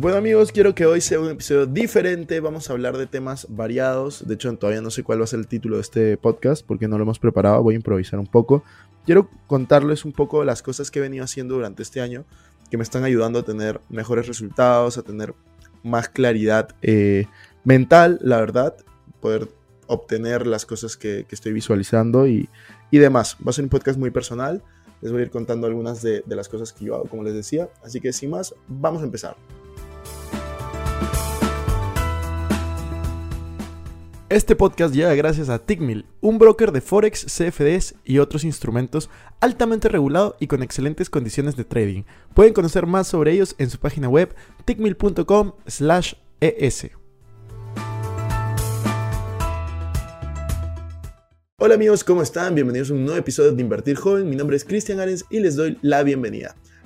Bueno amigos, quiero que hoy sea un episodio diferente, vamos a hablar de temas variados, de hecho todavía no sé cuál va a ser el título de este podcast porque no lo hemos preparado, voy a improvisar un poco. Quiero contarles un poco las cosas que he venido haciendo durante este año que me están ayudando a tener mejores resultados, a tener más claridad eh, mental, la verdad, poder obtener las cosas que, estoy visualizando y, y, demás. Va a ser un podcast muy personal, les voy a ir contando algunas de, de las cosas que yo hago, como les decía, así que sin más, vamos a empezar. Este podcast llega gracias a Tickmill, un broker de Forex, CFDs y otros instrumentos altamente regulado y con excelentes condiciones de trading. Pueden conocer más sobre ellos en su página web tickmill.com/es. Hola amigos, ¿cómo están? Bienvenidos a un nuevo episodio de Invertir Joven. Mi nombre es Cristian Arens y les doy la bienvenida.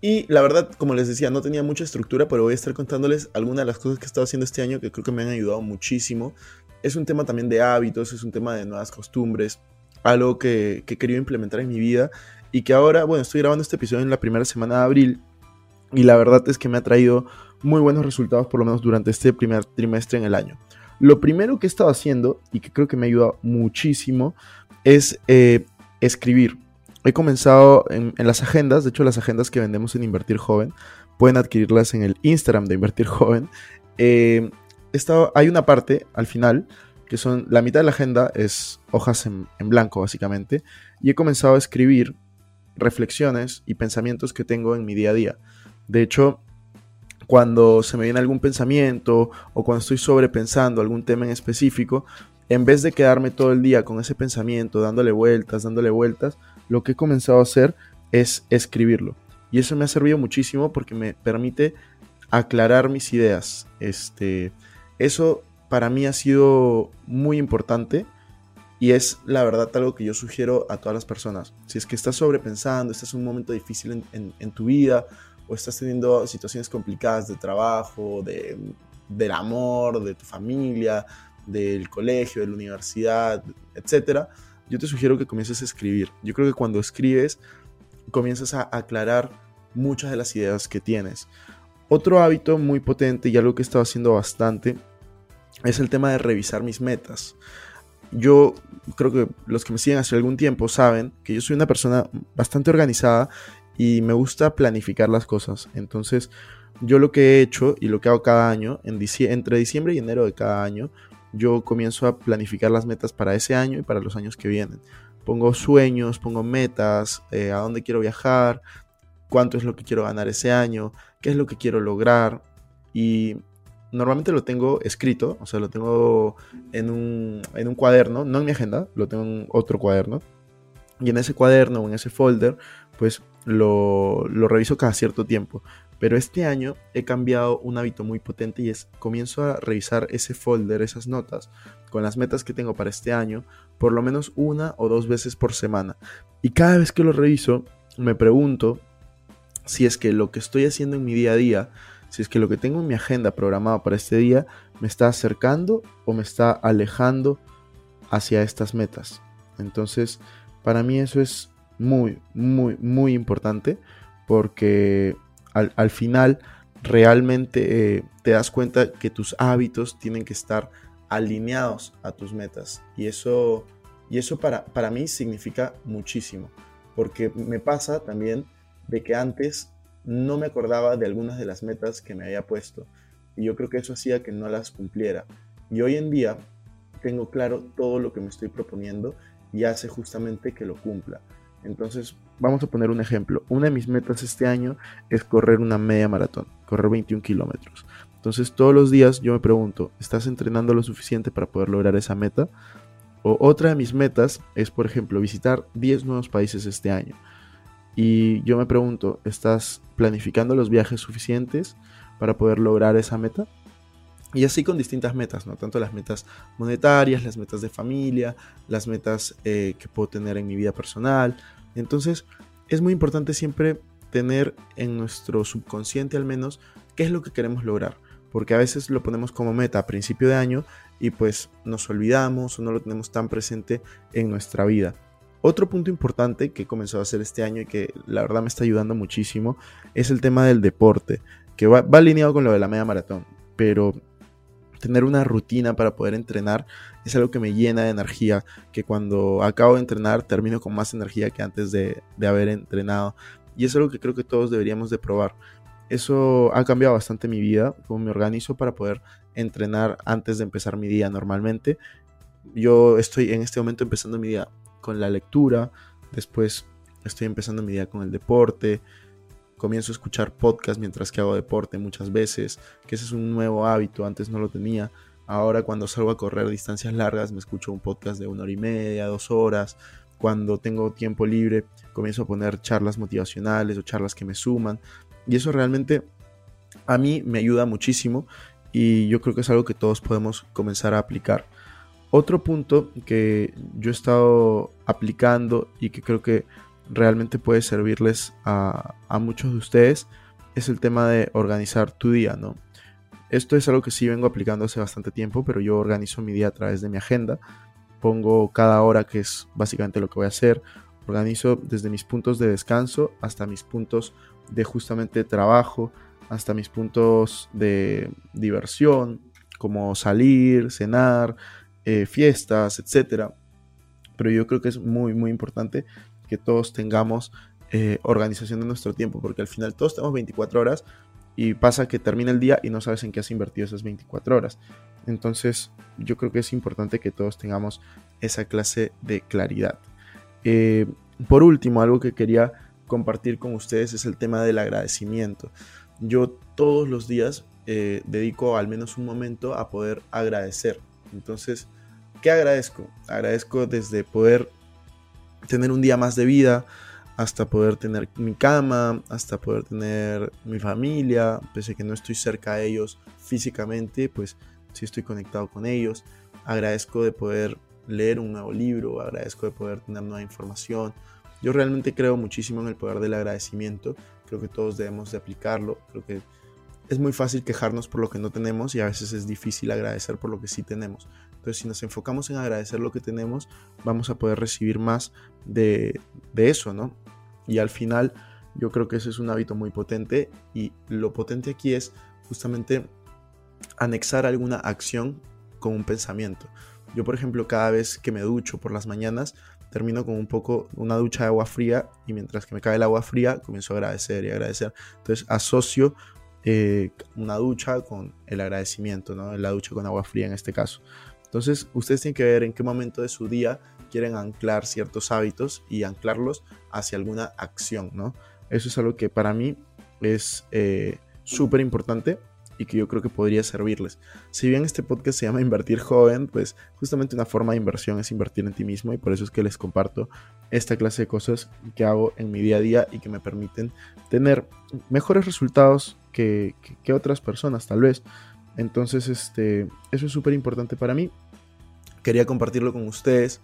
y la verdad, como les decía, no tenía mucha estructura, pero voy a estar contándoles algunas de las cosas que he estado haciendo este año que creo que me han ayudado muchísimo. Es un tema también de hábitos, es un tema de nuevas costumbres, algo que, que he querido implementar en mi vida y que ahora, bueno, estoy grabando este episodio en la primera semana de abril y la verdad es que me ha traído muy buenos resultados, por lo menos durante este primer trimestre en el año. Lo primero que he estado haciendo y que creo que me ha ayudado muchísimo es eh, escribir he comenzado en, las agendas, de hecho las agendas que vendemos en Invertir Joven, pueden adquirirlas en el Instagram de Invertir Joven. Eh, hay una parte al final, que son, la mitad de la agenda es hojas en, en blanco básicamente, y he comenzado a escribir reflexiones y pensamientos que tengo en mi día a día. De hecho, cuando se me viene algún pensamiento o cuando estoy sobrepensando algún tema en específico, en vez de quedarme todo el día con ese pensamiento, dándole vueltas, dándole vueltas, lo que he comenzado a hacer es escribirlo. Y eso me ha servido muchísimo porque me permite aclarar mis ideas. Este, eso para mí ha sido muy importante y es la verdad algo que yo sugiero a todas las personas. Si es que estás sobrepensando, estás en un momento difícil en, en, tu vida o estás teniendo situaciones complicadas de trabajo, de, del amor, de tu familia, del colegio, de la universidad, etcétera, yo te sugiero que comiences a escribir. Yo creo que cuando escribes comienzas a aclarar muchas de las ideas que tienes. Otro hábito muy potente y algo que he estado haciendo bastante es el tema de revisar mis metas. Yo creo que los que me siguen hace algún tiempo saben que yo soy una persona bastante organizada y me gusta planificar las cosas. Entonces, yo lo que he hecho y lo que hago cada año, en entre diciembre y enero de cada año, yo comienzo a planificar las metas para ese año y para los años que vienen. Pongo sueños, pongo metas, eh, a dónde quiero viajar, cuánto es lo que quiero ganar ese año, qué es lo que quiero lograr. Y normalmente lo tengo escrito, o sea, lo tengo en un, en un cuaderno, no en mi agenda, lo tengo en otro cuaderno. Y en ese cuaderno o en ese folder, pues lo, lo reviso cada cierto tiempo. Pero este año he cambiado un hábito muy potente y es comienzo a revisar ese folder, esas notas, con las metas que tengo para este año, por lo menos una o dos veces por semana. Y cada vez que lo reviso, me pregunto si es que lo que estoy haciendo en mi día a día, si es que lo que tengo en mi agenda programado para este día, me está acercando o me está alejando hacia estas metas. Entonces, para mí eso es muy, muy, muy importante porque al, al final realmente eh, te das cuenta que tus hábitos tienen que estar alineados a tus metas. Y eso, y eso para, para mí significa muchísimo. porque me pasa también de que antes no me acordaba de algunas de las metas que me había puesto y yo creo que eso hacía que no las cumpliera. Y hoy en día tengo claro todo lo que me estoy proponiendo y hace justamente que lo cumpla. Entonces, vamos a poner un ejemplo. Una de mis metas este año es correr una media maratón, correr 21 kilómetros. Entonces, todos los días yo me pregunto, ¿estás entrenando lo suficiente para poder lograr esa meta? O otra de mis metas es, por ejemplo, visitar 10 nuevos países este año. Y yo me pregunto, ¿estás planificando los viajes suficientes para poder lograr esa meta? Y así con distintas metas, ¿no? Tanto las metas monetarias, las metas de familia, las metas eh, que puedo tener en mi vida personal. Entonces, es muy importante siempre tener en nuestro subconsciente al menos qué es lo que queremos lograr. Porque a veces lo ponemos como meta a principio de año y pues nos olvidamos o no lo tenemos tan presente en nuestra vida. Otro punto importante que he comenzado a hacer este año y que la verdad me está ayudando muchísimo es el tema del deporte, que va, va alineado con lo de la media maratón. Pero tener una rutina para poder entrenar es algo que me llena de energía, que cuando acabo de entrenar termino con más energía que antes de, haber entrenado. Y es algo que creo que todos deberíamos de probar. Eso ha cambiado bastante mi vida, cómo me organizo para poder entrenar antes de empezar mi día normalmente. Yo estoy en este momento empezando mi día con la lectura, después estoy empezando mi día con el deporte, comienzo a escuchar podcast mientras que hago deporte muchas veces, que ese es un nuevo hábito, antes no lo tenía. Ahora cuando salgo a correr distancias largas me escucho un podcast de una hora y media, dos horas. Cuando tengo tiempo libre comienzo a poner charlas motivacionales o charlas que me suman. Y eso realmente a mí me ayuda muchísimo y yo creo que es algo que todos podemos comenzar a aplicar. Otro punto que yo he estado aplicando y que creo que realmente puede servirles a, muchos de ustedes es el tema de organizar tu día, ¿no? Esto es algo que sí vengo aplicando hace bastante tiempo, pero yo organizo mi día a través de mi agenda. Pongo cada hora, que es básicamente lo que voy a hacer. Organizo desde mis puntos de descanso hasta mis puntos de justamente trabajo, hasta mis puntos de diversión, como salir, cenar, eh, fiestas, etc. Pero yo creo que es muy, muy importante que todos tengamos eh, organización de nuestro tiempo, porque al final todos tenemos 24 horas y pasa que termina el día y no sabes en qué has invertido esas 24 horas. Entonces yo creo que es importante que todos tengamos esa clase de claridad. Eh, por último, algo que quería compartir con ustedes es el tema del agradecimiento. Yo todos los días eh, dedico al menos un momento a poder agradecer. Entonces, ¿qué agradezco? Agradezco desde poder tener un día más de vida, hasta poder tener mi cama, hasta poder tener mi familia, pese a que no estoy cerca de ellos físicamente, pues sí estoy conectado con ellos. Agradezco de poder leer un nuevo libro, agradezco de poder tener nueva información. Yo realmente creo muchísimo en el poder del agradecimiento, creo que todos debemos de aplicarlo, creo que es muy fácil quejarnos por lo que no tenemos y a veces es difícil agradecer por lo que sí tenemos. Entonces, si nos enfocamos en agradecer lo que tenemos, vamos a poder recibir más de, eso, ¿no? Y al final, yo creo que eso es un hábito muy potente y lo potente aquí es justamente anexar alguna acción con un pensamiento. Yo, por ejemplo, cada vez que me ducho por las mañanas, termino con un poco una ducha de agua fría y mientras que me cae el agua fría, comienzo a agradecer y agradecer. Entonces asocio eh, una ducha con el agradecimiento, ¿no? La ducha con agua fría en este caso. Entonces, ustedes tienen que ver en qué momento de su día quieren anclar ciertos hábitos y anclarlos hacia alguna acción, ¿no? Eso es algo que para mí es eh, súper importante y que yo creo que podría servirles. Si bien este podcast se llama Invertir Joven, pues justamente una forma de inversión es invertir en ti mismo y por eso es que les comparto esta clase de cosas que hago en mi día a día y que me permiten tener mejores resultados que, que otras personas tal vez. Entonces, este, eso es súper importante para mí. Quería compartirlo con ustedes.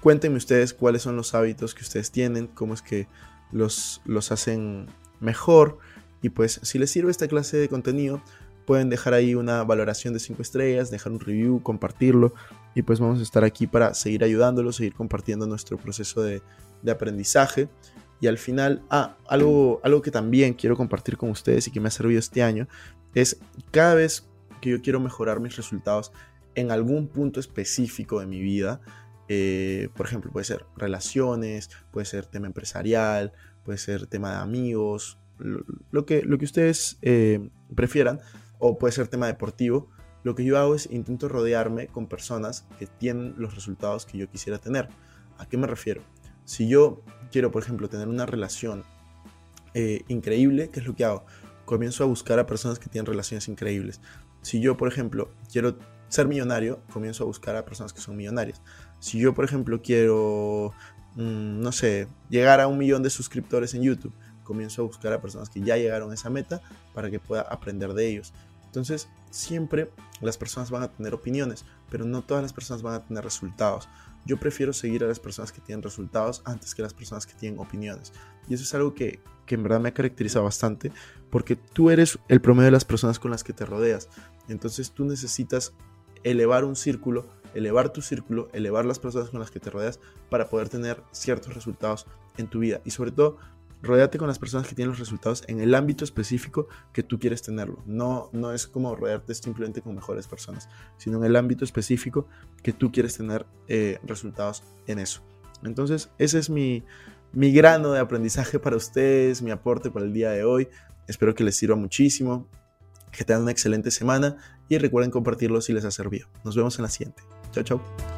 Cuéntenme ustedes cuáles son los hábitos que ustedes tienen, cómo es que los, los hacen mejor. Y pues si les sirve esta clase de contenido, pueden dejar ahí una valoración de 5 estrellas, dejar un review, compartirlo. Y pues vamos a estar aquí para seguir ayudándolos, seguir compartiendo nuestro proceso de, de aprendizaje. Y al final, ah, algo, algo que también quiero compartir con ustedes y que me ha servido este año es cada vez que yo quiero mejorar mis resultados en algún punto específico de mi vida, eh, por ejemplo, puede ser relaciones, puede ser tema empresarial, puede ser tema de amigos, lo, que, lo que ustedes eh, prefieran, o puede ser tema deportivo. Lo que yo hago es intento rodearme con personas que tienen los resultados que yo quisiera tener. ¿A qué me refiero? Si yo quiero, por ejemplo, tener una relación eh, increíble, ¿qué es lo que hago? Comienzo a buscar a personas que tienen relaciones increíbles. Si yo, por ejemplo, quiero ser millonario, comienzo a buscar a personas que son millonarias. Si yo, por ejemplo, quiero, mm, no sé, llegar a un millón de suscriptores en YouTube, comienzo a buscar a personas que ya llegaron a esa meta para que pueda aprender de ellos. Entonces, siempre las personas van a tener opiniones, pero no todas las personas van a tener resultados. Yo prefiero seguir a las personas que tienen resultados antes que las personas que tienen opiniones. Y eso es algo que, que en verdad me caracteriza bastante, porque tú eres el promedio de las personas con las que te rodeas. Entonces tú necesitas elevar un círculo, elevar tu círculo, elevar las personas con las que te rodeas para poder tener ciertos resultados en tu vida. Y sobre todo, rodeate con las personas que tienen los resultados en el ámbito específico que tú quieres tenerlo. No, no es como rodearte simplemente con mejores personas, sino en el ámbito específico que tú quieres tener eh, resultados en eso. Entonces, ese es mi, mi grano de aprendizaje para ustedes, mi aporte para el día de hoy. Espero que les sirva muchísimo, que tengan una excelente semana y recuerden compartirlo si les ha servido. Nos vemos en la siguiente. Chao, chao.